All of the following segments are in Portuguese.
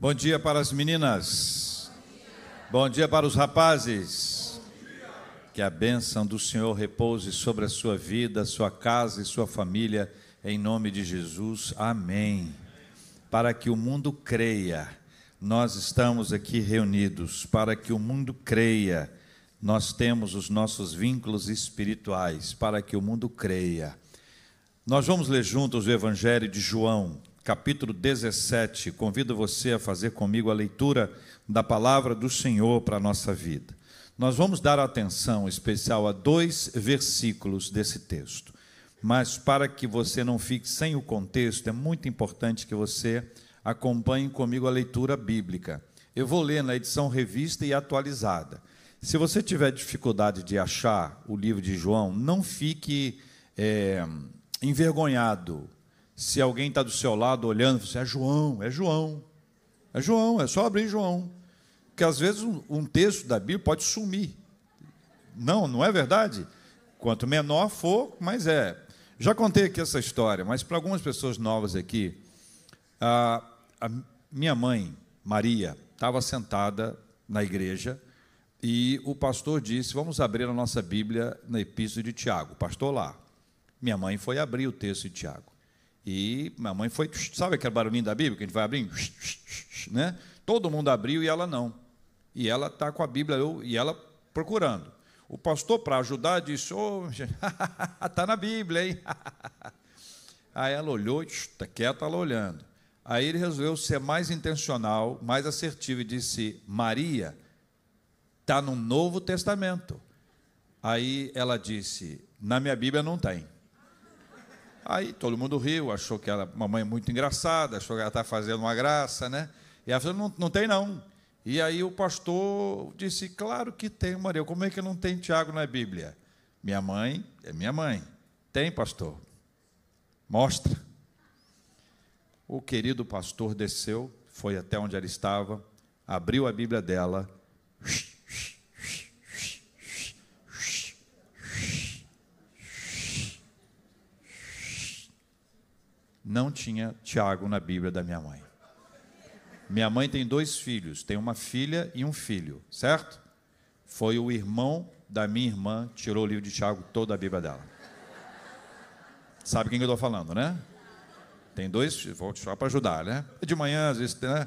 Bom dia para as meninas. Bom dia para os rapazes. Que a bênção do Senhor repouse sobre a sua vida, sua casa e sua família, em nome de Jesus. Amém. Para que o mundo creia, nós estamos aqui reunidos. Para que o mundo creia, nós temos os nossos vínculos espirituais. Para que o mundo creia. Nós vamos ler juntos o Evangelho de João, capítulo 17. Convido você a fazer comigo a leitura da palavra do Senhor para a nossa vida. Nós vamos dar atenção especial a dois versículos desse texto. Mas para que você não fique sem o contexto, é muito importante que você acompanhe comigo a leitura bíblica. Eu vou ler na edição revista e atualizada. Se você tiver dificuldade de achar o livro de João, não fique é, envergonhado se alguém está do seu lado olhando, você é João, é João, é João, é só abrir João. Porque às vezes um, texto da Bíblia pode sumir. Não, não é verdade? Quanto menor for, mais é. Já contei aqui essa história, mas para algumas pessoas novas aqui, a, a minha mãe, Maria, estava sentada na igreja e o pastor disse: Vamos abrir a nossa Bíblia na Epístola de Tiago. O pastor lá. Minha mãe foi abrir o texto de Tiago. E minha mãe foi, sabe aquele barulhinho da Bíblia que a gente vai abrindo? Né? Todo mundo abriu e ela não. E ela está com a Bíblia eu, e ela procurando. O pastor, para ajudar, disse: Ô, oh, está na Bíblia, hein? Aí ela olhou, está quieta, ela olhando. Aí ele resolveu ser mais intencional, mais assertivo e disse: Maria, está no Novo Testamento. Aí ela disse: Na minha Bíblia não tem. Aí todo mundo riu, achou que ela, mamãe é muito engraçada, achou que ela está fazendo uma graça, né? E ela falou, não, não tem não. E aí o pastor disse, claro que tem, Maria, como é que não tem Tiago na Bíblia? Minha mãe é minha mãe. Tem, pastor? Mostra. O querido pastor desceu, foi até onde ela estava, abriu a Bíblia dela, não tinha Tiago na Bíblia da minha mãe. Minha mãe tem dois filhos, tem uma filha e um filho, certo? Foi o irmão da minha irmã que tirou o livro de Tiago toda a Bíblia dela. Sabe quem eu estou falando, né? Tem dois, vou só para ajudar, né? De manhã, às vezes, né?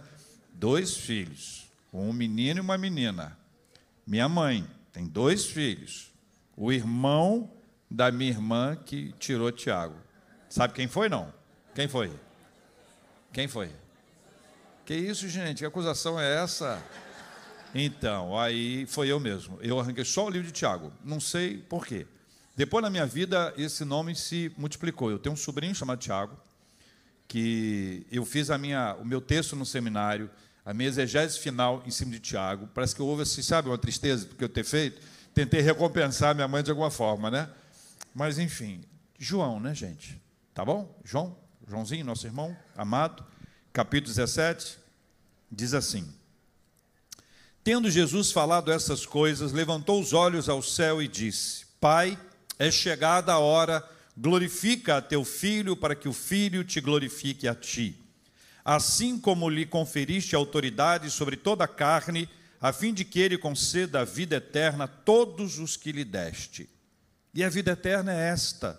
dois filhos, um menino e uma menina. Minha mãe tem dois filhos, o irmão da minha irmã que tirou Tiago. Sabe quem foi, não? Quem foi? Quem foi? Que isso, gente? Que acusação é essa? Então, aí foi eu mesmo. Eu arranquei só o livro de Tiago. Não sei por quê. Depois na minha vida, esse nome se multiplicou. Eu tenho um sobrinho chamado Tiago, que eu fiz a minha, o meu texto no seminário, a minha exegese final em cima de Tiago. Parece que houve, assim, sabe, uma tristeza porque eu ter feito. Tentei recompensar minha mãe de alguma forma, né? Mas, enfim, João, né, gente? Tá bom? João? Joãozinho, nosso irmão amado, capítulo 17, diz assim: Tendo Jesus falado essas coisas, levantou os olhos ao céu e disse: Pai, é chegada a hora, glorifica a teu filho, para que o filho te glorifique a ti. Assim como lhe conferiste autoridade sobre toda a carne, a fim de que ele conceda a vida eterna a todos os que lhe deste. E a vida eterna é esta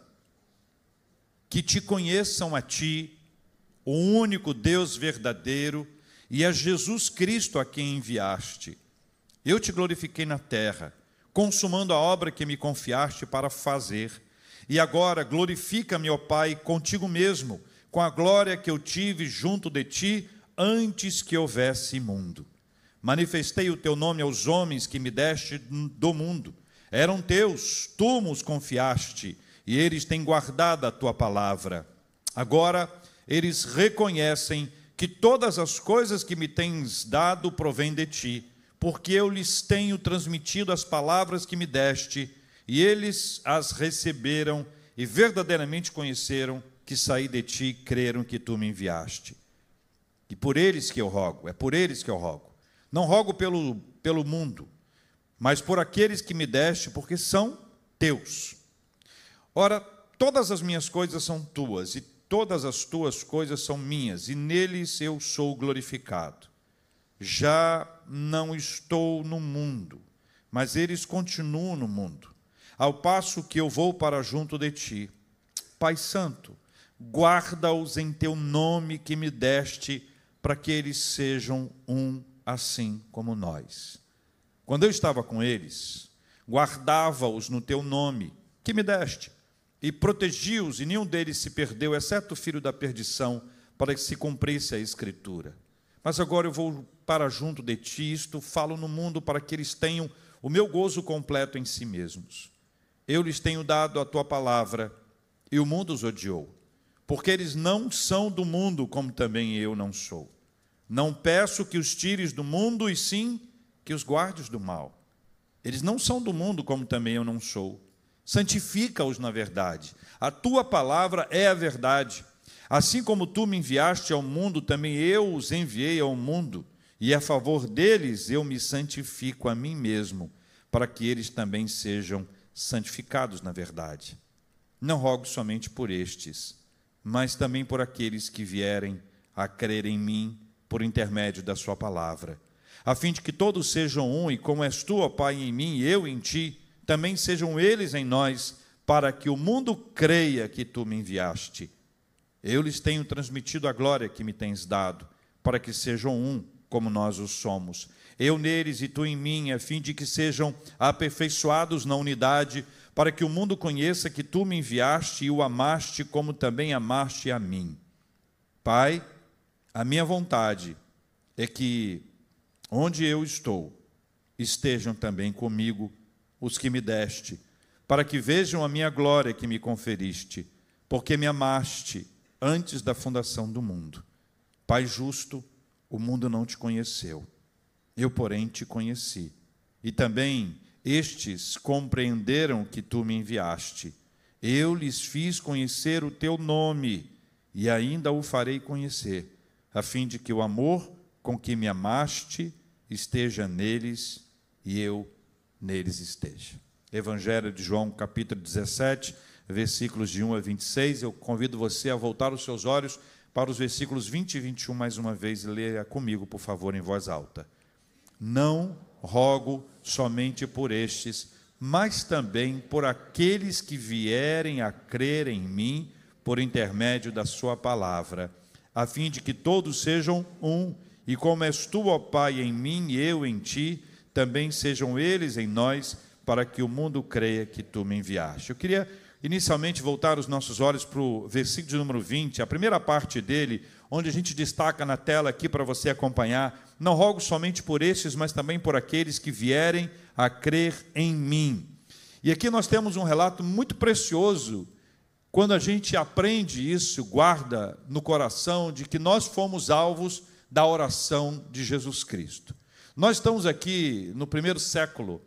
que te conheçam a ti, o único Deus verdadeiro, e a Jesus Cristo a quem enviaste. Eu te glorifiquei na terra, consumando a obra que me confiaste para fazer. E agora glorifica-me, ó Pai, contigo mesmo, com a glória que eu tive junto de ti antes que houvesse mundo. Manifestei o teu nome aos homens que me deste do mundo. Eram teus, tu os confiaste e eles têm guardado a tua palavra. Agora eles reconhecem que todas as coisas que me tens dado provêm de ti, porque eu lhes tenho transmitido as palavras que me deste, e eles as receberam e verdadeiramente conheceram que saí de ti e creram que tu me enviaste. E por eles que eu rogo, é por eles que eu rogo. Não rogo pelo, pelo mundo, mas por aqueles que me deste, porque são teus. Ora, todas as minhas coisas são tuas, e todas as tuas coisas são minhas, e neles eu sou glorificado. já não estou no mundo, mas eles continuam no mundo, ao passo que eu vou para junto de ti. Pai Santo, guarda-os em teu nome que me deste, para que eles sejam um assim como nós. Quando eu estava com eles, guardava-os no teu nome que me deste, e protegi-os, e nenhum deles se perdeu, exceto o filho da perdição, para que se cumprisse a Escritura. Mas agora eu vou para junto de ti, isto falo no mundo para que eles tenham o meu gozo completo em si mesmos. Eu lhes tenho dado a tua palavra, e o mundo os odiou, porque eles não são do mundo, como também eu não sou. Não peço que os tires do mundo, e sim que os guardes do mal. Eles não são do mundo, como também eu não sou. Santifica-os na verdade. A tua palavra é a verdade. Assim como tu me enviaste ao mundo, também eu os enviei ao mundo, e a favor deles eu me santifico a mim mesmo, para que eles também sejam santificados na verdade. Não rogo somente por estes, mas também por aqueles que vierem a crer em mim por intermédio da Sua palavra, a fim de que todos sejam um, e como és tu, ó Pai, em mim e eu em ti, também sejam eles em nós, para que o mundo creia que tu me enviaste. Eu lhes tenho transmitido a glória que me tens dado, para que sejam um, como nós o somos. Eu neles e tu em mim, a fim de que sejam aperfeiçoados na unidade para que o mundo conheça que tu me enviaste e o amaste como também amaste a mim. Pai, a minha vontade é que onde eu estou estejam também comigo os que me deste, para que vejam a minha glória que me conferiste, porque me amaste antes da fundação do mundo. Pai justo, o mundo não te conheceu, eu, porém, te conheci. E também estes compreenderam que tu me enviaste. Eu lhes fiz conhecer o teu nome e ainda o farei conhecer, a fim de que o amor com que me amaste esteja neles e eu neles esteja. Evangelho de João, capítulo 17, versículos de 1 a 26. Eu convido você a voltar os seus olhos para os versículos 20 e 21 mais uma vez e leia comigo, por favor, em voz alta. Não rogo somente por estes, mas também por aqueles que vierem a crer em mim por intermédio da Sua palavra, a fim de que todos sejam um, e como és tu, ó Pai, em mim e eu em ti, também sejam eles em nós, para que o mundo creia que tu me enviaste. Eu queria inicialmente voltar os nossos olhos para o versículo de número 20, a primeira parte dele, onde a gente destaca na tela aqui para você acompanhar não rogo somente por estes, mas também por aqueles que vierem a crer em mim. E aqui nós temos um relato muito precioso, quando a gente aprende isso, guarda no coração de que nós fomos alvos da oração de Jesus Cristo. Nós estamos aqui no primeiro século,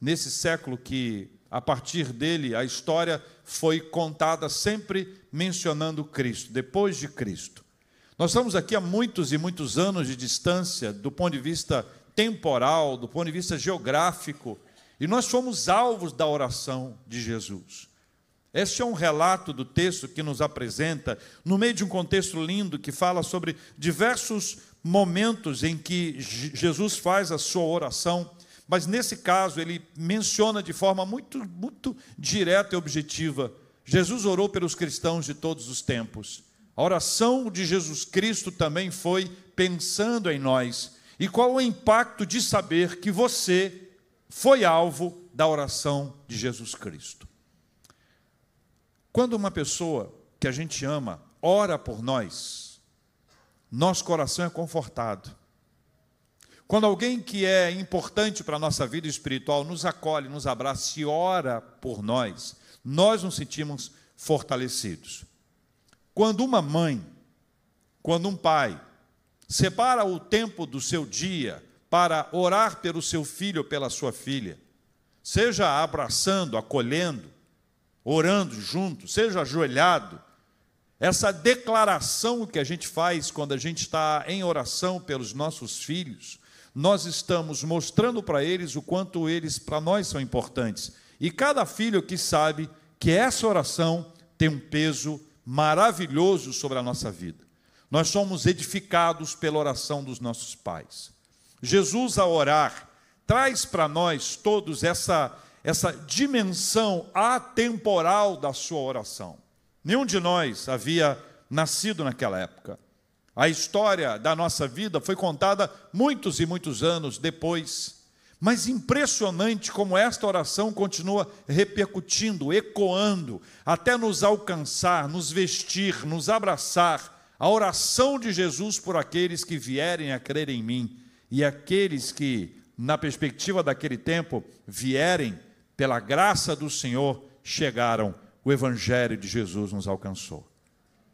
nesse século que, a partir dele, a história foi contada sempre mencionando Cristo, depois de Cristo. Nós estamos aqui há muitos e muitos anos de distância, do ponto de vista temporal, do ponto de vista geográfico, e nós fomos alvos da oração de Jesus. Este é um relato do texto que nos apresenta, no meio de um contexto lindo, que fala sobre diversos momentos em que Jesus faz a sua oração, mas nesse caso ele menciona de forma muito, muito direta e objetiva: Jesus orou pelos cristãos de todos os tempos. A oração de Jesus Cristo também foi pensando em nós. E qual o impacto de saber que você foi alvo da oração de Jesus Cristo? Quando uma pessoa que a gente ama ora por nós, nosso coração é confortado. Quando alguém que é importante para a nossa vida espiritual nos acolhe, nos abraça e ora por nós, nós nos sentimos fortalecidos. Quando uma mãe, quando um pai separa o tempo do seu dia para orar pelo seu filho ou pela sua filha, seja abraçando, acolhendo, orando junto, seja ajoelhado, essa declaração que a gente faz quando a gente está em oração pelos nossos filhos, nós estamos mostrando para eles o quanto eles para nós são importantes. E cada filho que sabe que essa oração tem um peso maravilhoso sobre a nossa vida. Nós somos edificados pela oração dos nossos pais. Jesus, a orar, traz para nós todos essa, essa dimensão atemporal da sua oração. Nenhum de nós havia nascido naquela época. A história da nossa vida foi contada muitos e muitos anos depois. Mas impressionante como esta oração continua repercutindo, ecoando, até nos alcançar, nos vestir, nos abraçar. A oração de Jesus por aqueles que vierem a crer em mim e aqueles que, na perspectiva daquele tempo, vierem pela graça do Senhor, chegaram, o Evangelho de Jesus nos alcançou.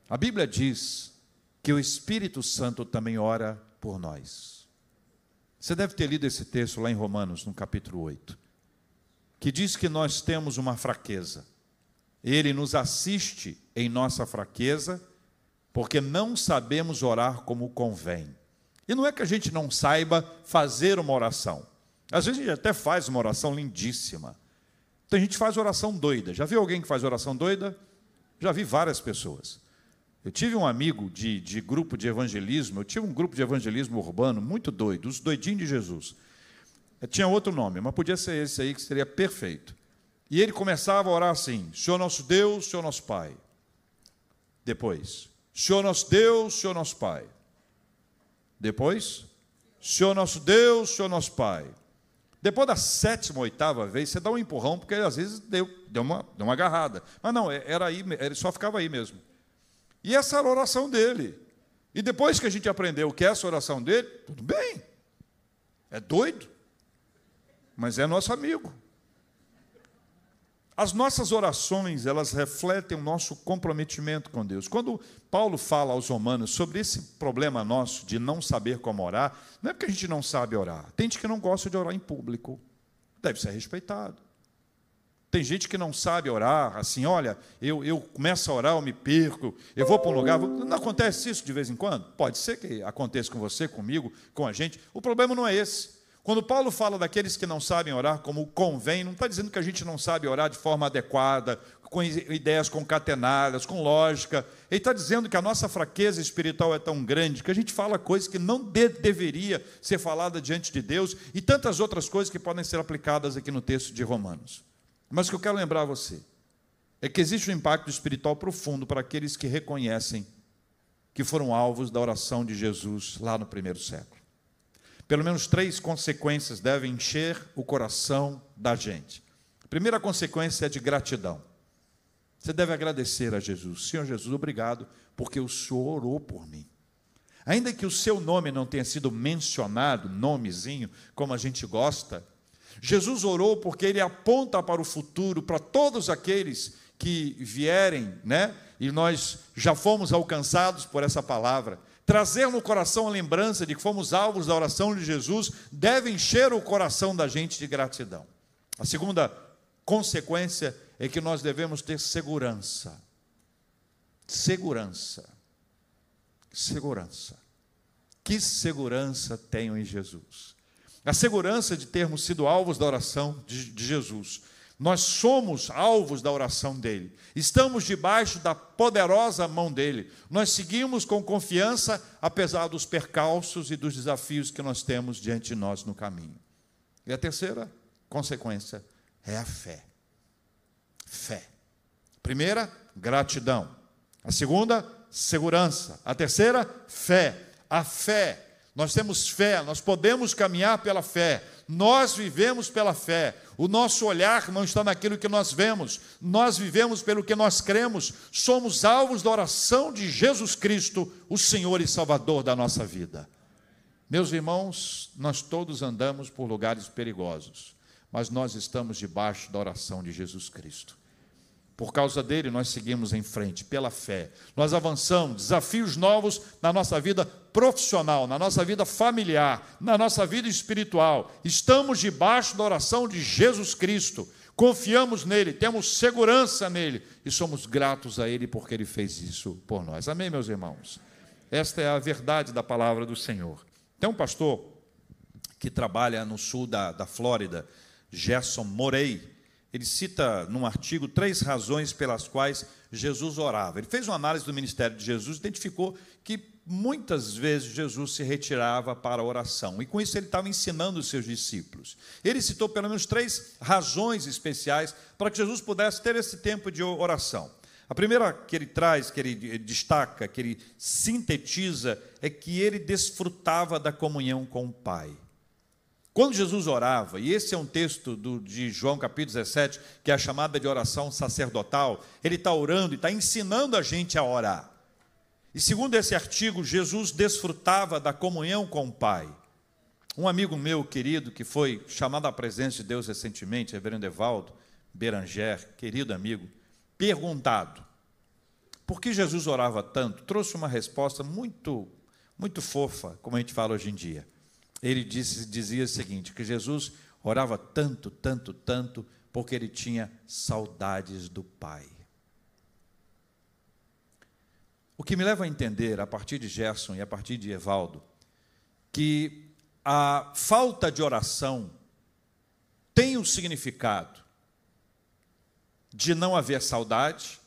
A Bíblia diz que o Espírito Santo também ora por nós. Você deve ter lido esse texto lá em Romanos, no capítulo 8, que diz que nós temos uma fraqueza. Ele nos assiste em nossa fraqueza, porque não sabemos orar como convém. E não é que a gente não saiba fazer uma oração. Às vezes a gente até faz uma oração lindíssima. Então a gente faz oração doida. Já viu alguém que faz oração doida? Já vi várias pessoas. Eu tive um amigo de, de grupo de evangelismo, eu tive um grupo de evangelismo urbano muito doido, os doidinhos de Jesus. Eu tinha outro nome, mas podia ser esse aí que seria perfeito. E ele começava a orar assim: Senhor nosso Deus, Senhor nosso Pai. Depois, Senhor nosso Deus, Senhor nosso Pai. Depois, Senhor nosso Deus, Senhor nosso Pai. Depois da sétima, oitava vez, você dá um empurrão, porque às vezes deu, deu, uma, deu uma agarrada. Mas não, era aí, ele só ficava aí mesmo. E essa era a oração dele. E depois que a gente aprendeu que é essa oração dele, tudo bem. É doido, mas é nosso amigo. As nossas orações, elas refletem o nosso comprometimento com Deus. Quando Paulo fala aos romanos sobre esse problema nosso de não saber como orar, não é porque a gente não sabe orar. Tem gente que não gosta de orar em público. Deve ser respeitado. Tem gente que não sabe orar, assim, olha, eu, eu começo a orar, eu me perco, eu vou para um lugar. Não acontece isso de vez em quando? Pode ser que aconteça com você, comigo, com a gente. O problema não é esse. Quando Paulo fala daqueles que não sabem orar como convém, não está dizendo que a gente não sabe orar de forma adequada, com ideias concatenadas, com lógica. Ele está dizendo que a nossa fraqueza espiritual é tão grande que a gente fala coisas que não de deveria ser falada diante de Deus e tantas outras coisas que podem ser aplicadas aqui no texto de Romanos. Mas o que eu quero lembrar a você é que existe um impacto espiritual profundo para aqueles que reconhecem que foram alvos da oração de Jesus lá no primeiro século. Pelo menos três consequências devem encher o coração da gente. A primeira consequência é de gratidão. Você deve agradecer a Jesus. Senhor Jesus, obrigado, porque o Senhor orou por mim. Ainda que o seu nome não tenha sido mencionado, nomezinho, como a gente gosta, Jesus orou porque ele aponta para o futuro, para todos aqueles que vierem, né? E nós já fomos alcançados por essa palavra. Trazer no coração a lembrança de que fomos alvos da oração de Jesus deve encher o coração da gente de gratidão. A segunda consequência é que nós devemos ter segurança. Segurança. Segurança. Que segurança tenho em Jesus? a segurança de termos sido alvos da oração de, de Jesus. Nós somos alvos da oração dele, estamos debaixo da poderosa mão dele. Nós seguimos com confiança, apesar dos percalços e dos desafios que nós temos diante de nós no caminho. E a terceira consequência é a fé. Fé. Primeira, gratidão. A segunda, segurança. A terceira, fé. A fé nós temos fé, nós podemos caminhar pela fé, nós vivemos pela fé. O nosso olhar não está naquilo que nós vemos, nós vivemos pelo que nós cremos, somos alvos da oração de Jesus Cristo, o Senhor e Salvador da nossa vida. Meus irmãos, nós todos andamos por lugares perigosos, mas nós estamos debaixo da oração de Jesus Cristo. Por causa dele, nós seguimos em frente, pela fé. Nós avançamos, desafios novos na nossa vida profissional, na nossa vida familiar, na nossa vida espiritual. Estamos debaixo da oração de Jesus Cristo. Confiamos nele, temos segurança nele e somos gratos a ele porque ele fez isso por nós. Amém, meus irmãos? Esta é a verdade da palavra do Senhor. Tem um pastor que trabalha no sul da, da Flórida, Gerson Morey ele cita num artigo três razões pelas quais Jesus orava. Ele fez uma análise do ministério de Jesus, identificou que muitas vezes Jesus se retirava para a oração, e com isso ele estava ensinando os seus discípulos. Ele citou pelo menos três razões especiais para que Jesus pudesse ter esse tempo de oração. A primeira que ele traz, que ele destaca, que ele sintetiza, é que ele desfrutava da comunhão com o Pai. Quando Jesus orava, e esse é um texto do, de João capítulo 17, que é a chamada de oração sacerdotal, ele está orando e está ensinando a gente a orar. E segundo esse artigo, Jesus desfrutava da comunhão com o Pai. Um amigo meu querido, que foi chamado à presença de Deus recentemente, reverendo Evaldo Beranger, querido amigo, perguntado por que Jesus orava tanto, trouxe uma resposta muito, muito fofa, como a gente fala hoje em dia. Ele disse, dizia o seguinte: que Jesus orava tanto, tanto, tanto, porque ele tinha saudades do Pai. O que me leva a entender, a partir de Gerson e a partir de Evaldo, que a falta de oração tem o significado de não haver saudade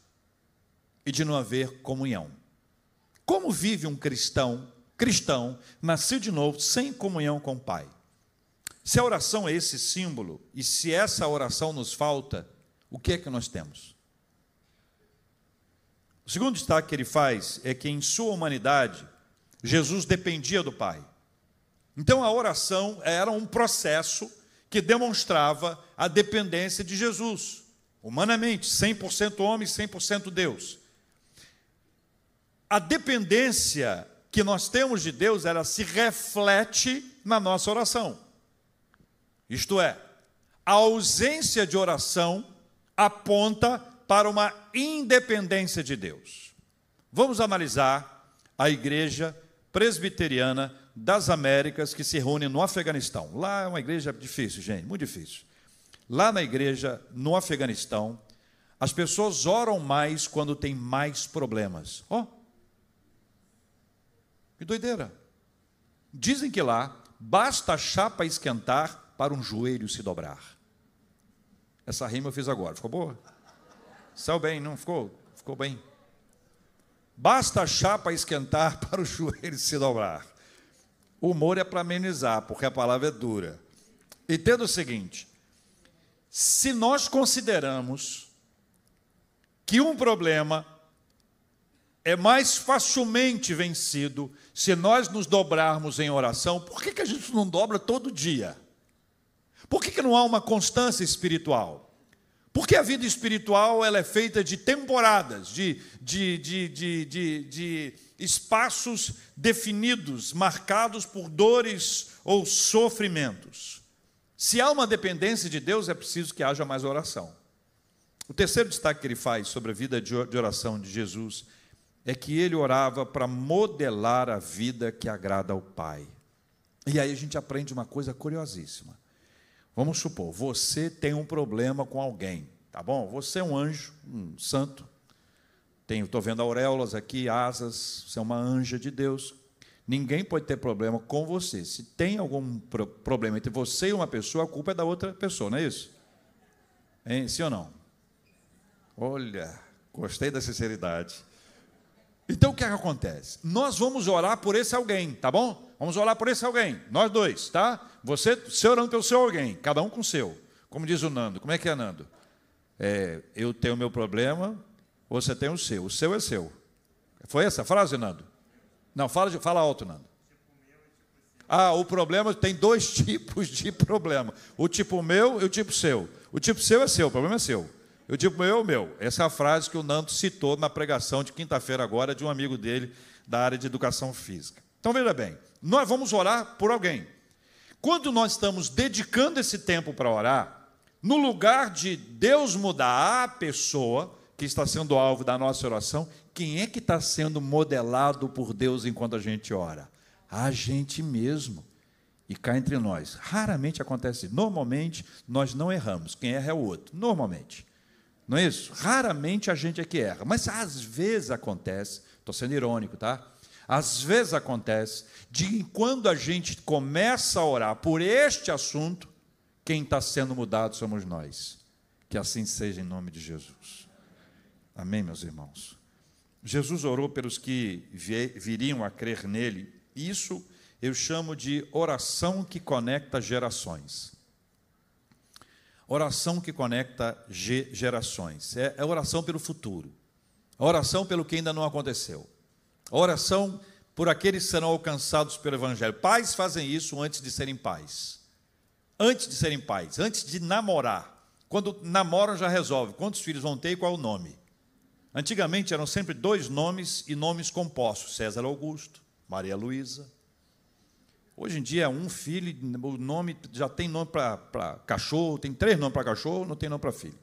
e de não haver comunhão. Como vive um cristão, cristão, nascido de novo, sem comunhão com o Pai? Se a oração é esse símbolo, e se essa oração nos falta, o que é que nós temos? O segundo destaque que ele faz é que em sua humanidade, Jesus dependia do Pai. Então a oração era um processo que demonstrava a dependência de Jesus humanamente, 100% homem, 100% Deus. A dependência que nós temos de Deus, ela se reflete na nossa oração. Isto é, a ausência de oração aponta para uma independência de Deus. Vamos analisar a igreja presbiteriana das Américas que se reúne no Afeganistão. Lá é uma igreja difícil, gente, muito difícil. Lá na igreja, no Afeganistão, as pessoas oram mais quando tem mais problemas. Ó, oh, que doideira. Dizem que lá basta a chapa esquentar para um joelho se dobrar. Essa rima eu fiz agora, ficou boa? Saiu bem, não ficou? Ficou bem. Basta a chapa esquentar para o joelho se dobrar. O humor é para amenizar, porque a palavra é dura. Entenda o seguinte: se nós consideramos que um problema é mais facilmente vencido se nós nos dobrarmos em oração, por que, que a gente não dobra todo dia? Por que, que não há uma constância espiritual? Porque a vida espiritual ela é feita de temporadas, de, de, de, de, de, espaços definidos, marcados por dores ou sofrimentos. Se há uma dependência de Deus, é preciso que haja mais oração. O terceiro destaque que ele faz sobre a vida de oração de Jesus é que ele orava para modelar a vida que agrada ao Pai. E aí a gente aprende uma coisa curiosíssima. Vamos supor, você tem um problema com alguém, tá bom? Você é um anjo, um santo. Estou vendo auréolas aqui, asas, você é uma anja de Deus. Ninguém pode ter problema com você. Se tem algum pro problema entre você e uma pessoa, a culpa é da outra pessoa, não é isso? Hein? Sim ou não? Olha, gostei da sinceridade. Então o que, é que acontece? Nós vamos orar por esse alguém, tá bom? Vamos orar por esse alguém, nós dois, tá? Você, você orando pelo seu alguém, cada um com o seu. Como diz o Nando, como é que é, Nando? É, eu tenho o meu problema, você tem o seu. O seu é seu. Foi essa a frase, Nando? Não, fala, fala alto, Nando. Ah, o problema tem dois tipos de problema: o tipo meu e o tipo seu. O tipo seu é seu, o problema é seu. O tipo meu meu. Essa é a frase que o Nando citou na pregação de quinta-feira agora de um amigo dele da área de educação física. Então veja bem, nós vamos orar por alguém. Quando nós estamos dedicando esse tempo para orar, no lugar de Deus mudar a pessoa que está sendo alvo da nossa oração, quem é que está sendo modelado por Deus enquanto a gente ora? A gente mesmo. E cá entre nós, raramente acontece. Normalmente, nós não erramos. Quem erra é o outro. Normalmente. Não é isso? Raramente a gente é que erra. Mas às vezes acontece, estou sendo irônico, tá? Às vezes acontece de quando a gente começa a orar por este assunto, quem está sendo mudado somos nós. Que assim seja em nome de Jesus. Amém, meus irmãos? Jesus orou pelos que viriam a crer nele. Isso eu chamo de oração que conecta gerações. Oração que conecta gerações. É, é oração pelo futuro. A oração pelo que ainda não aconteceu. A oração por aqueles que serão alcançados pelo Evangelho. Pais fazem isso antes de serem pais. Antes de serem pais, antes de namorar. Quando namoram, já resolve quantos filhos vão ter e qual o nome. Antigamente eram sempre dois nomes e nomes compostos: César Augusto, Maria Luísa. Hoje em dia é um filho, o nome já tem nome para cachorro, tem três nomes para cachorro, não tem nome para filho.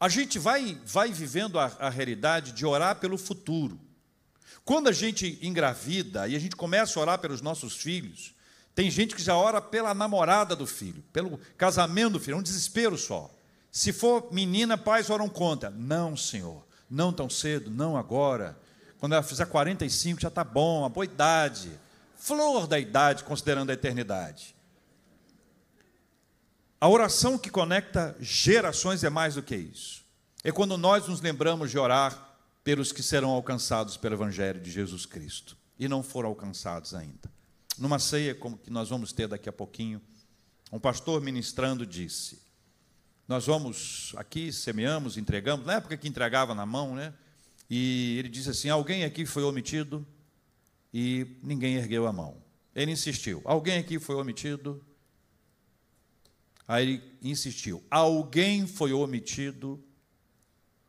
A gente vai, vai vivendo a, a realidade de orar pelo futuro. Quando a gente engravida e a gente começa a orar pelos nossos filhos, tem gente que já ora pela namorada do filho, pelo casamento do filho, é um desespero só. Se for menina, pais oram contra. Não, Senhor, não tão cedo, não agora. Quando ela fizer 45 já está bom, a boa idade, flor da idade, considerando a eternidade. A oração que conecta gerações é mais do que isso. É quando nós nos lembramos de orar pelos que serão alcançados pelo Evangelho de Jesus Cristo e não foram alcançados ainda. Numa ceia como que nós vamos ter daqui a pouquinho, um pastor ministrando disse: Nós vamos aqui, semeamos, entregamos, na época que entregava na mão, né? E ele disse assim: Alguém aqui foi omitido? E ninguém ergueu a mão. Ele insistiu: Alguém aqui foi omitido? Aí ele insistiu: Alguém foi omitido?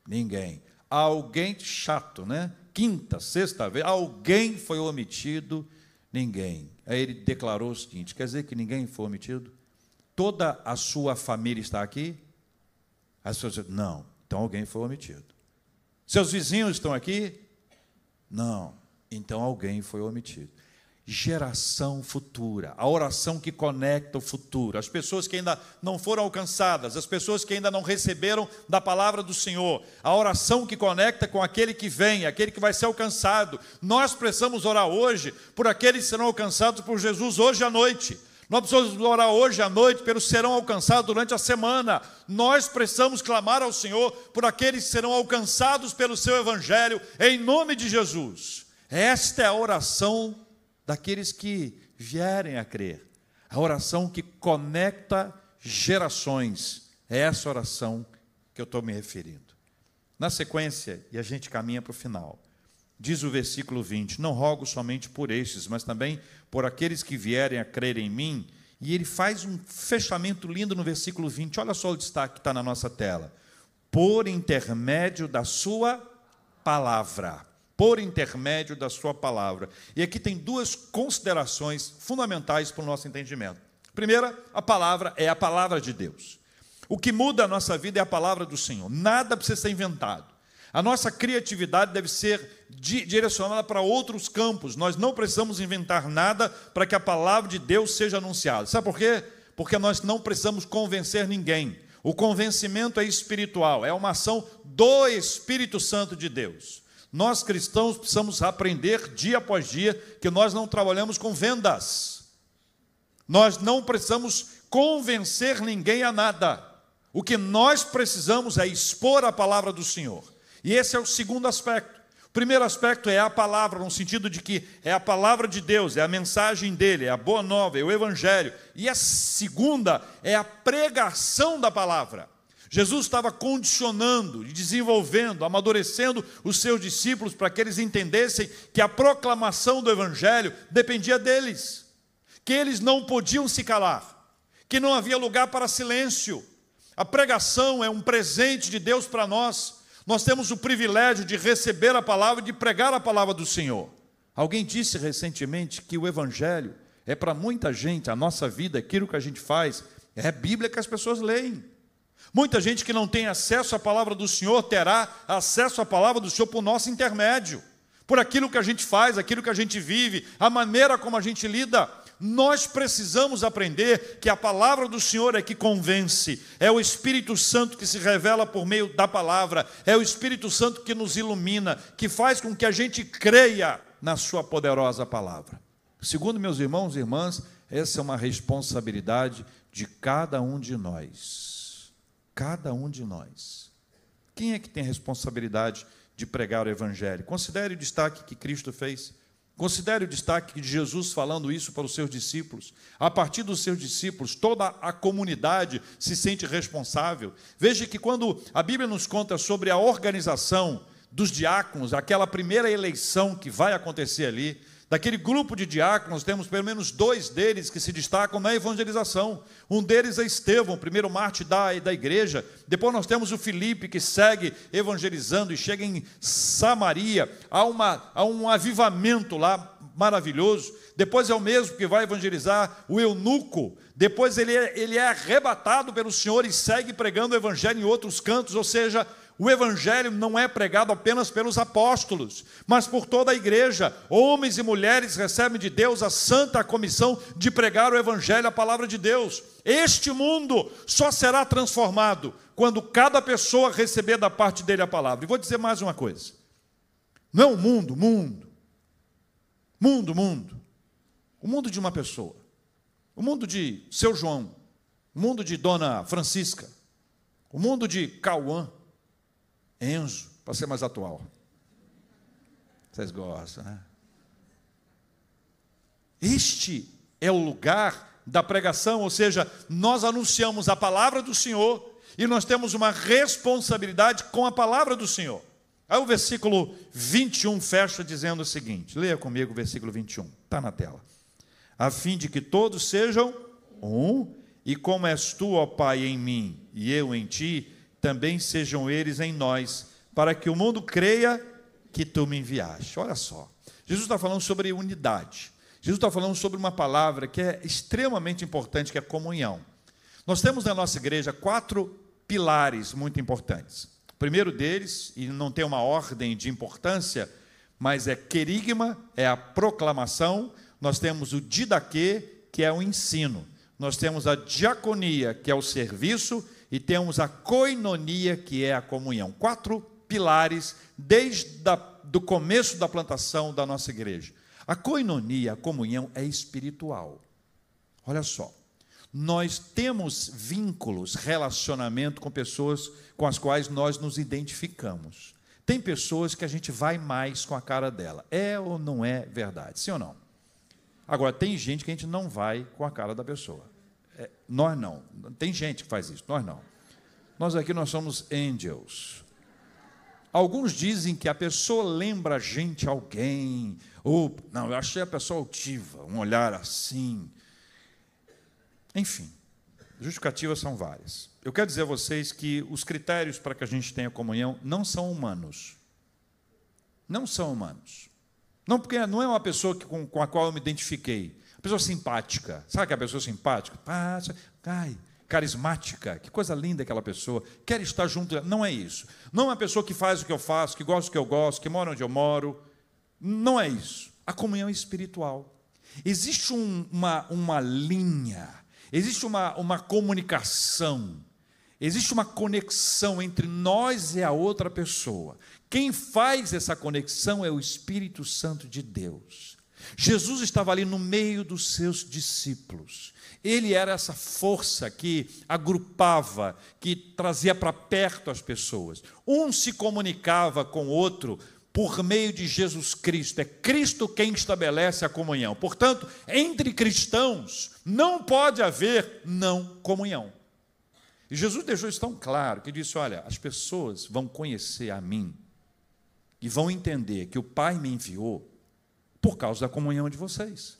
Ninguém alguém chato, né? Quinta, sexta vez, alguém foi omitido, ninguém. Aí ele declarou o seguinte: quer dizer que ninguém foi omitido? Toda a sua família está aqui? As pessoas não, então alguém foi omitido. Seus vizinhos estão aqui? Não, então alguém foi omitido geração futura, a oração que conecta o futuro, as pessoas que ainda não foram alcançadas, as pessoas que ainda não receberam da palavra do Senhor, a oração que conecta com aquele que vem, aquele que vai ser alcançado. Nós precisamos orar hoje por aqueles que serão alcançados por Jesus hoje à noite. Nós precisamos orar hoje à noite pelos que serão alcançados durante a semana. Nós precisamos clamar ao Senhor por aqueles que serão alcançados pelo seu evangelho em nome de Jesus. Esta é a oração daqueles que vierem a crer. A oração que conecta gerações. É essa oração que eu estou me referindo. Na sequência, e a gente caminha para o final, diz o versículo 20: Não rogo somente por estes, mas também por aqueles que vierem a crer em mim. E ele faz um fechamento lindo no versículo 20. Olha só o destaque que está na nossa tela. Por intermédio da sua palavra por intermédio da Sua palavra. E aqui tem duas considerações fundamentais para o nosso entendimento. Primeira, a palavra é a palavra de Deus. O que muda a nossa vida é a palavra do Senhor. Nada precisa ser inventado. A nossa criatividade deve ser direcionada para outros campos. Nós não precisamos inventar nada para que a palavra de Deus seja anunciada. Sabe por quê? Porque nós não precisamos convencer ninguém. O convencimento é espiritual, é uma ação do Espírito Santo de Deus. Nós cristãos precisamos aprender dia após dia que nós não trabalhamos com vendas. Nós não precisamos convencer ninguém a nada. O que nós precisamos é expor a palavra do Senhor. E esse é o segundo aspecto. O primeiro aspecto é a palavra, no sentido de que é a palavra de Deus, é a mensagem dele, é a boa nova, é o evangelho. E a segunda é a pregação da palavra. Jesus estava condicionando, desenvolvendo, amadurecendo os seus discípulos para que eles entendessem que a proclamação do Evangelho dependia deles, que eles não podiam se calar, que não havia lugar para silêncio. A pregação é um presente de Deus para nós. Nós temos o privilégio de receber a palavra e de pregar a palavra do Senhor. Alguém disse recentemente que o Evangelho é para muita gente, a nossa vida, aquilo que a gente faz, é a Bíblia que as pessoas leem. Muita gente que não tem acesso à palavra do Senhor terá acesso à palavra do Senhor por nosso intermédio, por aquilo que a gente faz, aquilo que a gente vive, a maneira como a gente lida. Nós precisamos aprender que a palavra do Senhor é que convence, é o Espírito Santo que se revela por meio da palavra, é o Espírito Santo que nos ilumina, que faz com que a gente creia na Sua poderosa palavra. Segundo meus irmãos e irmãs, essa é uma responsabilidade de cada um de nós cada um de nós. Quem é que tem a responsabilidade de pregar o Evangelho. Considere o destaque que Cristo fez. Considere o destaque de Jesus falando isso para os seus discípulos. A partir dos seus discípulos, toda a comunidade se sente responsável. Veja que quando a Bíblia nos conta sobre a organização dos diáconos, aquela primeira eleição que vai acontecer ali, Daquele grupo de diáconos, temos pelo menos dois deles que se destacam na evangelização. Um deles é Estevão, primeiro mártir da, da igreja. Depois nós temos o Filipe, que segue evangelizando e chega em Samaria. Há, uma, há um avivamento lá maravilhoso. Depois é o mesmo que vai evangelizar o eunuco. Depois ele é, ele é arrebatado pelo Senhor e segue pregando o evangelho em outros cantos, ou seja, o evangelho não é pregado apenas pelos apóstolos, mas por toda a igreja. Homens e mulheres recebem de Deus a santa comissão de pregar o evangelho, a palavra de Deus. Este mundo só será transformado quando cada pessoa receber da parte dele a palavra. E vou dizer mais uma coisa. Não é o mundo, mundo. Mundo, mundo. O mundo de uma pessoa. O mundo de seu João. O mundo de Dona Francisca. O mundo de Cauã Enzo, para ser mais atual. Vocês gostam, né? Este é o lugar da pregação, ou seja, nós anunciamos a palavra do Senhor e nós temos uma responsabilidade com a palavra do Senhor. Aí o versículo 21 fecha dizendo o seguinte: leia comigo o versículo 21, está na tela. A fim de que todos sejam um, e como és tu, ó Pai, em mim e eu em ti, também sejam eles em nós, para que o mundo creia que tu me enviaste. Olha só, Jesus está falando sobre unidade. Jesus está falando sobre uma palavra que é extremamente importante, que é comunhão. Nós temos na nossa igreja quatro pilares muito importantes. O primeiro deles, e não tem uma ordem de importância, mas é querigma, é a proclamação. Nós temos o didaquê, que é o ensino. Nós temos a diaconia, que é o serviço, e temos a coinonia, que é a comunhão. Quatro pilares desde o começo da plantação da nossa igreja. A coinonia, a comunhão, é espiritual. Olha só, nós temos vínculos, relacionamento com pessoas com as quais nós nos identificamos. Tem pessoas que a gente vai mais com a cara dela. É ou não é verdade? Sim ou não? Agora, tem gente que a gente não vai com a cara da pessoa. Nós não. Tem gente que faz isso, nós não. Nós aqui nós somos angels. Alguns dizem que a pessoa lembra a gente alguém, ou não, eu achei a pessoa altiva, um olhar assim. Enfim, justificativas são várias. Eu quero dizer a vocês que os critérios para que a gente tenha comunhão não são humanos. Não são humanos. Não porque não é uma pessoa que, com, com a qual eu me identifiquei. Pessoa simpática. Sabe que a pessoa simpática? Passa, cai. Carismática. Que coisa linda aquela pessoa. Quer estar junto. Não é isso. Não é uma pessoa que faz o que eu faço, que gosta do que eu gosto, que mora onde eu moro. Não é isso. A comunhão é espiritual. Existe um, uma, uma linha, existe uma, uma comunicação, existe uma conexão entre nós e a outra pessoa. Quem faz essa conexão é o Espírito Santo de Deus. Jesus estava ali no meio dos seus discípulos. Ele era essa força que agrupava, que trazia para perto as pessoas. Um se comunicava com o outro por meio de Jesus Cristo. É Cristo quem estabelece a comunhão. Portanto, entre cristãos não pode haver não comunhão. E Jesus deixou isso tão claro que disse: Olha, as pessoas vão conhecer a mim e vão entender que o Pai me enviou por causa da comunhão de vocês.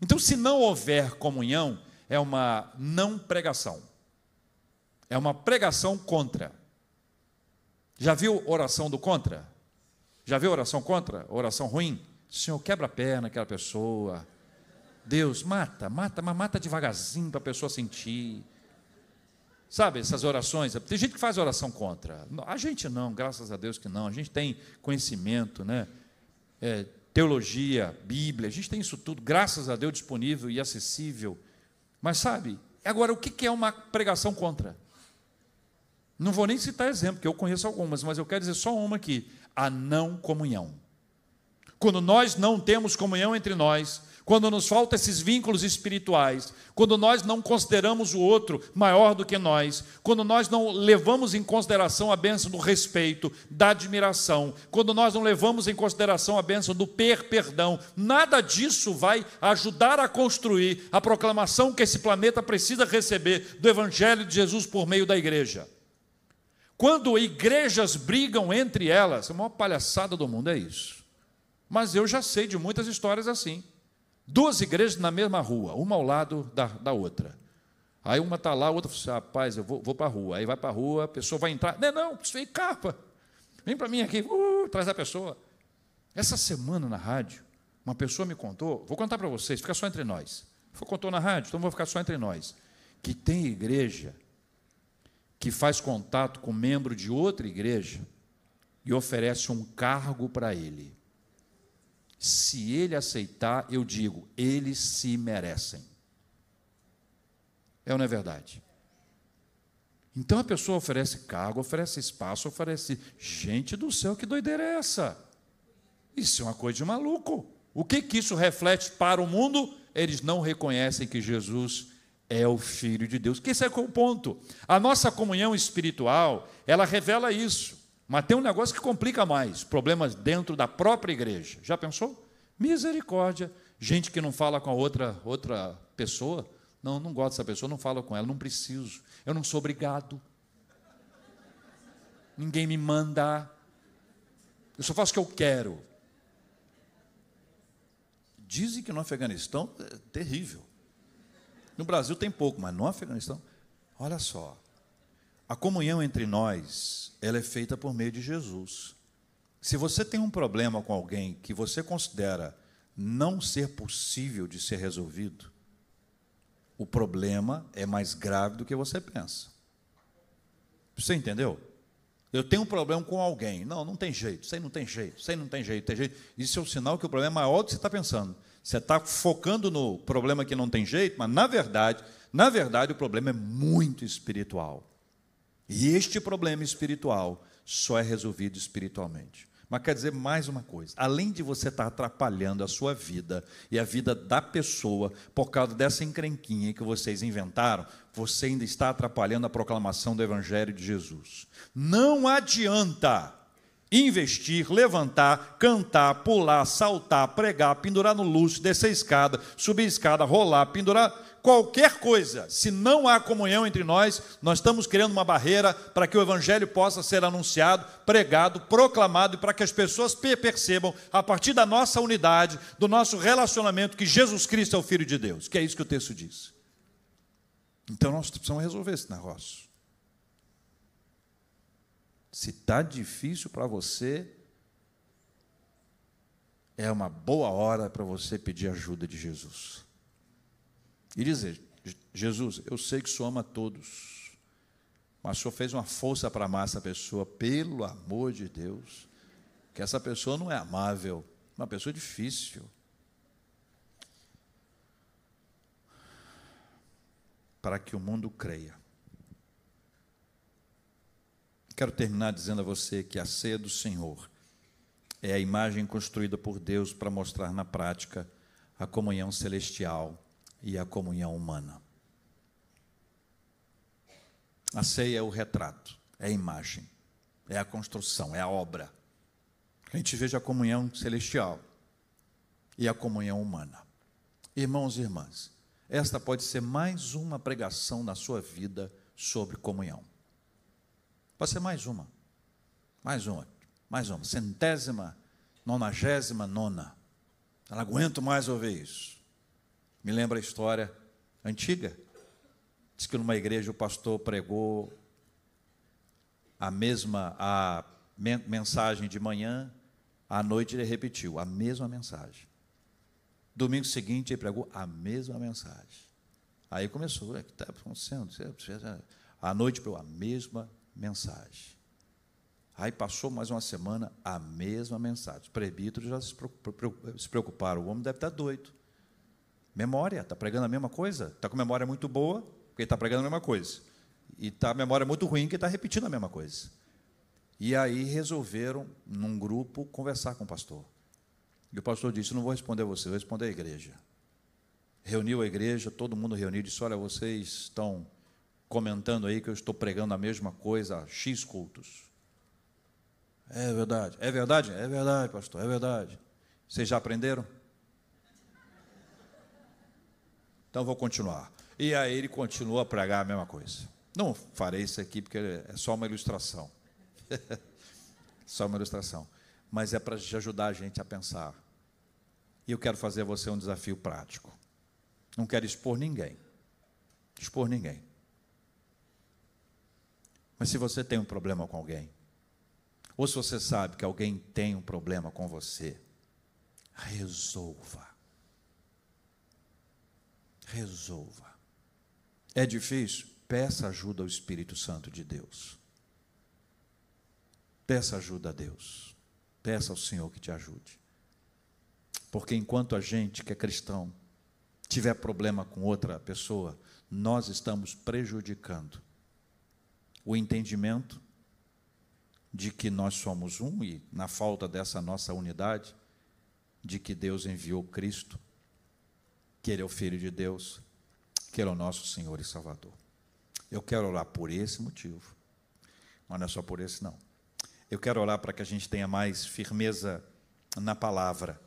Então, se não houver comunhão, é uma não pregação. É uma pregação contra. Já viu oração do contra? Já viu oração contra? Oração ruim? Senhor, quebra a perna aquela pessoa. Deus, mata, mata, mas mata devagarzinho para a pessoa sentir. Sabe, essas orações. Tem gente que faz oração contra. A gente não, graças a Deus que não. A gente tem conhecimento, né? É, teologia, Bíblia, a gente tem isso tudo, graças a Deus, disponível e acessível. Mas sabe, agora o que é uma pregação contra? Não vou nem citar exemplo, porque eu conheço algumas, mas eu quero dizer só uma aqui: a não comunhão. Quando nós não temos comunhão entre nós, quando nos faltam esses vínculos espirituais, quando nós não consideramos o outro maior do que nós, quando nós não levamos em consideração a bênção do respeito, da admiração, quando nós não levamos em consideração a bênção do per-perdão, nada disso vai ajudar a construir a proclamação que esse planeta precisa receber do Evangelho de Jesus por meio da igreja. Quando igrejas brigam entre elas, a maior palhaçada do mundo é isso. Mas eu já sei de muitas histórias assim. Duas igrejas na mesma rua, uma ao lado da, da outra. Aí uma está lá, a outra fala assim, rapaz, eu vou, vou para a rua. Aí vai para a rua, a pessoa vai entrar. Não, não, isso vem capa. Vem para mim aqui, uh, traz a pessoa. Essa semana na rádio, uma pessoa me contou, vou contar para vocês, fica só entre nós. Foi contou na rádio, então vou ficar só entre nós. Que tem igreja que faz contato com membro de outra igreja e oferece um cargo para ele. Se ele aceitar, eu digo, eles se merecem. É ou não é verdade? Então a pessoa oferece cargo, oferece espaço, oferece. Gente do céu, que doideira é essa? Isso é uma coisa de maluco. O que, que isso reflete para o mundo? Eles não reconhecem que Jesus é o Filho de Deus. Que esse é o ponto. A nossa comunhão espiritual, ela revela isso. Mas tem um negócio que complica mais: problemas dentro da própria igreja. Já pensou? Misericórdia. Gente que não fala com a outra, outra pessoa. Não, não gosto dessa pessoa, não falo com ela, não preciso. Eu não sou obrigado. Ninguém me manda. Eu só faço o que eu quero. Dizem que no Afeganistão é terrível. No Brasil tem pouco, mas no Afeganistão, olha só. A comunhão entre nós, ela é feita por meio de Jesus. Se você tem um problema com alguém que você considera não ser possível de ser resolvido, o problema é mais grave do que você pensa. Você entendeu? Eu tenho um problema com alguém. Não, não tem jeito, isso aí não tem jeito, isso aí não tem jeito, tem jeito. Isso é um sinal que o problema é maior do que você está pensando. Você está focando no problema que não tem jeito, mas na verdade, na verdade, o problema é muito espiritual. E este problema espiritual só é resolvido espiritualmente. Mas quer dizer mais uma coisa: além de você estar atrapalhando a sua vida e a vida da pessoa por causa dessa encrenquinha que vocês inventaram, você ainda está atrapalhando a proclamação do Evangelho de Jesus. Não adianta investir, levantar, cantar, pular, saltar, pregar, pendurar no luxo, descer escada, subir escada, rolar, pendurar qualquer coisa. Se não há comunhão entre nós, nós estamos criando uma barreira para que o evangelho possa ser anunciado, pregado, proclamado e para que as pessoas percebam a partir da nossa unidade, do nosso relacionamento que Jesus Cristo é o filho de Deus, que é isso que o texto diz. Então nós precisamos resolver esse negócio. Se está difícil para você, é uma boa hora para você pedir ajuda de Jesus. E dizer: Jesus, eu sei que o Senhor ama todos, mas o Senhor fez uma força para amar essa pessoa, pelo amor de Deus, que essa pessoa não é amável, uma pessoa difícil. Para que o mundo creia Quero terminar dizendo a você que a ceia do Senhor é a imagem construída por Deus para mostrar na prática a comunhão celestial e a comunhão humana. A ceia é o retrato, é a imagem, é a construção, é a obra. A gente veja a comunhão celestial e a comunhão humana. Irmãos e irmãs, esta pode ser mais uma pregação na sua vida sobre comunhão. Pode ser mais uma. Mais uma. Mais uma. Centésima, nonagésima nona. Eu não aguento mais ouvir isso. Me lembra a história antiga. Diz que numa igreja o pastor pregou a mesma a mensagem de manhã, à noite ele repetiu a mesma mensagem. Domingo seguinte ele pregou a mesma mensagem. Aí começou, o que está acontecendo? À noite pregou a mesma mensagem. Aí passou mais uma semana, a mesma mensagem. Os presbíteros já se preocuparam. O homem deve estar doido. Memória, está pregando a mesma coisa? Está com memória muito boa, porque está pregando a mesma coisa. E está a memória muito ruim, porque está repetindo a mesma coisa. E aí resolveram, num grupo, conversar com o pastor. E o pastor disse: Não vou responder a você, vou responder à igreja. reuniu a igreja, todo mundo reuniu, disse: Olha, vocês estão comentando aí que eu estou pregando a mesma coisa há X cultos. É verdade, é verdade, é verdade, pastor, é verdade. Vocês já aprenderam? Então vou continuar. E aí ele continua a pregar a mesma coisa. Não farei isso aqui porque é só uma ilustração. só uma ilustração. Mas é para ajudar a gente a pensar. E eu quero fazer a você um desafio prático. Não quero expor ninguém. Expor ninguém. Mas se você tem um problema com alguém, ou se você sabe que alguém tem um problema com você, resolva. Resolva. É difícil? Peça ajuda ao Espírito Santo de Deus. Peça ajuda a Deus. Peça ao Senhor que te ajude. Porque enquanto a gente que é cristão tiver problema com outra pessoa, nós estamos prejudicando o entendimento de que nós somos um e, na falta dessa nossa unidade, de que Deus enviou Cristo, que Ele é o Filho de Deus, que Ele é o nosso Senhor e Salvador. Eu quero orar por esse motivo, mas não é só por esse, não. Eu quero orar para que a gente tenha mais firmeza na palavra.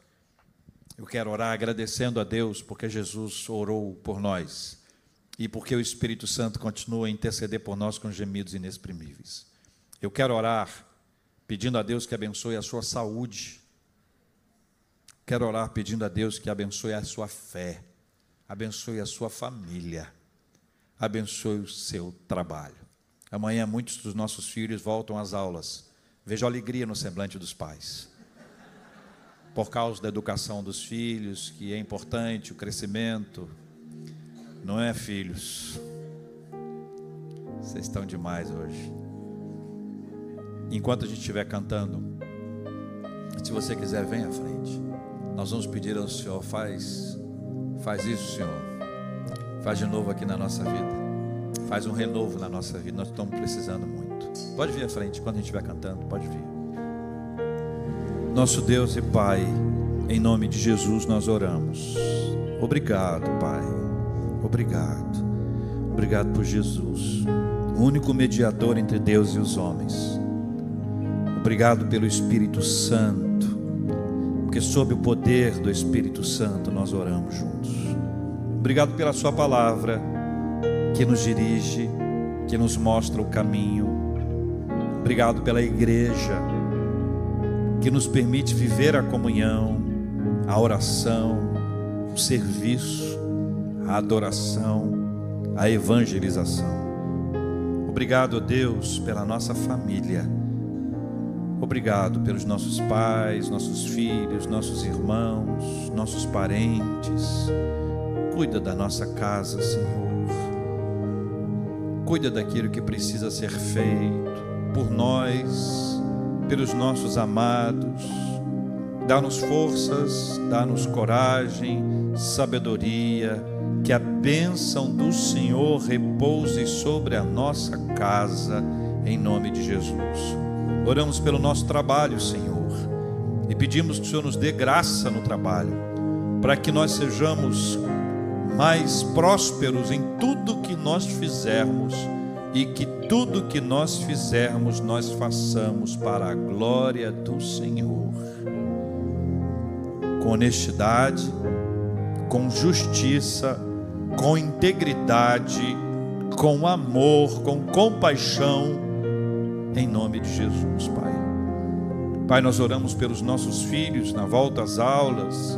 Eu quero orar agradecendo a Deus porque Jesus orou por nós e porque o Espírito Santo continua a interceder por nós com gemidos inexprimíveis. Eu quero orar pedindo a Deus que abençoe a sua saúde. Quero orar pedindo a Deus que abençoe a sua fé, abençoe a sua família, abençoe o seu trabalho. Amanhã muitos dos nossos filhos voltam às aulas. Vejo alegria no semblante dos pais. Por causa da educação dos filhos, que é importante, o crescimento. Não é, filhos? Vocês estão demais hoje enquanto a gente estiver cantando, se você quiser, vem à frente. Nós vamos pedir ao Senhor, faz, faz isso, Senhor. Faz de novo aqui na nossa vida. Faz um renovo na nossa vida. Nós estamos precisando muito. Pode vir à frente quando a gente estiver cantando, pode vir. Nosso Deus e Pai, em nome de Jesus nós oramos. Obrigado, Pai. Obrigado. Obrigado por Jesus, o único mediador entre Deus e os homens. Obrigado pelo Espírito Santo, porque sob o poder do Espírito Santo nós oramos juntos. Obrigado pela Sua palavra que nos dirige, que nos mostra o caminho. Obrigado pela igreja que nos permite viver a comunhão, a oração, o serviço, a adoração, a evangelização. Obrigado, Deus, pela nossa família Obrigado pelos nossos pais, nossos filhos, nossos irmãos, nossos parentes. Cuida da nossa casa, Senhor. Cuida daquilo que precisa ser feito por nós, pelos nossos amados. Dá-nos forças, dá-nos coragem, sabedoria, que a bênção do Senhor repouse sobre a nossa casa, em nome de Jesus. Oramos pelo nosso trabalho, Senhor, e pedimos que o Senhor nos dê graça no trabalho, para que nós sejamos mais prósperos em tudo que nós fizermos e que tudo que nós fizermos nós façamos para a glória do Senhor. Com honestidade, com justiça, com integridade, com amor, com compaixão, em nome de Jesus, Pai. Pai, nós oramos pelos nossos filhos na volta às aulas,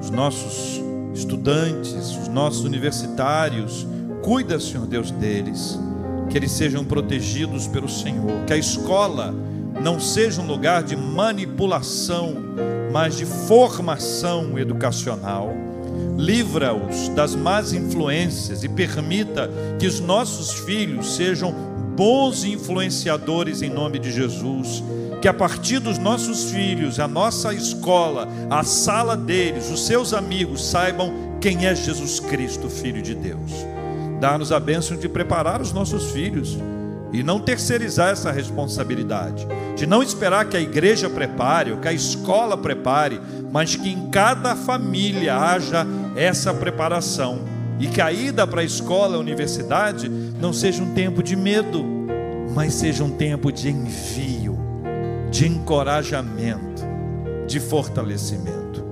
os nossos estudantes, os nossos universitários. Cuida, Senhor Deus, deles, que eles sejam protegidos pelo Senhor, que a escola não seja um lugar de manipulação, mas de formação educacional. Livra-os das más influências e permita que os nossos filhos sejam bons influenciadores em nome de Jesus. Que a partir dos nossos filhos, a nossa escola, a sala deles, os seus amigos saibam quem é Jesus Cristo, Filho de Deus. Dá-nos a bênção de preparar os nossos filhos e não terceirizar essa responsabilidade, de não esperar que a igreja prepare ou que a escola prepare, mas que em cada família haja essa preparação e que a ida para a escola, a universidade, não seja um tempo de medo, mas seja um tempo de envio, de encorajamento, de fortalecimento.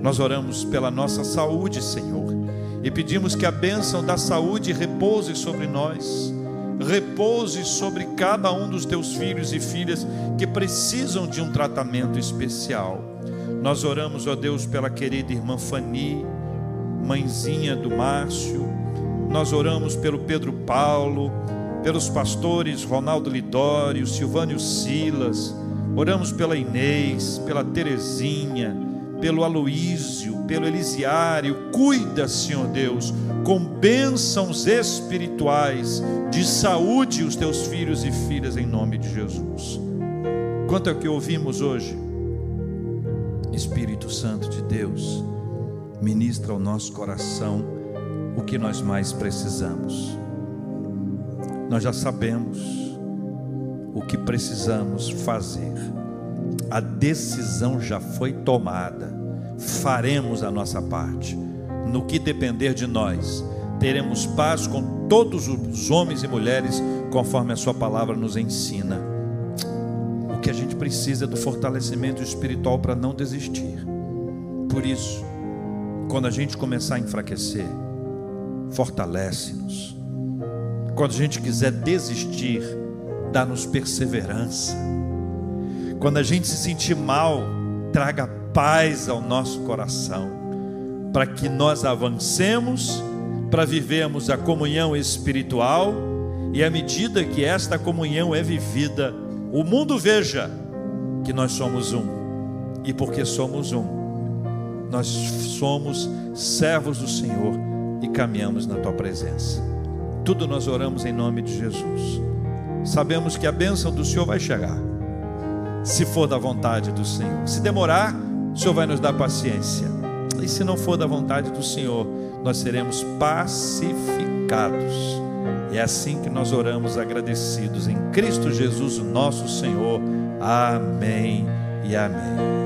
Nós oramos pela nossa saúde, Senhor, e pedimos que a bênção da saúde repouse sobre nós, repouse sobre cada um dos teus filhos e filhas que precisam de um tratamento especial. Nós oramos, ó Deus, pela querida irmã Fani, mãezinha do Márcio. Nós oramos pelo Pedro Paulo, pelos pastores Ronaldo Lidório, Silvânio Silas. Oramos pela Inês, pela Terezinha, pelo Aloísio, pelo Elisiário. Cuida, Senhor Deus, com bênçãos espirituais de saúde os teus filhos e filhas em nome de Jesus. Quanto é que ouvimos hoje? Espírito Santo de Deus ministra ao nosso coração o que nós mais precisamos. Nós já sabemos o que precisamos fazer, a decisão já foi tomada, faremos a nossa parte. No que depender de nós, teremos paz com todos os homens e mulheres, conforme a Sua palavra nos ensina. O que a gente precisa é do fortalecimento espiritual para não desistir. Por isso, quando a gente começar a enfraquecer, fortalece-nos. Quando a gente quiser desistir, dá-nos perseverança. Quando a gente se sentir mal, traga paz ao nosso coração, para que nós avancemos, para vivermos a comunhão espiritual, e à medida que esta comunhão é vivida, o mundo veja que nós somos um, e porque somos um, nós somos servos do Senhor e caminhamos na tua presença. Tudo nós oramos em nome de Jesus. Sabemos que a bênção do Senhor vai chegar, se for da vontade do Senhor. Se demorar, o Senhor vai nos dar paciência. E se não for da vontade do Senhor, nós seremos pacificados. É assim que nós oramos agradecidos em Cristo Jesus, nosso Senhor. Amém e amém.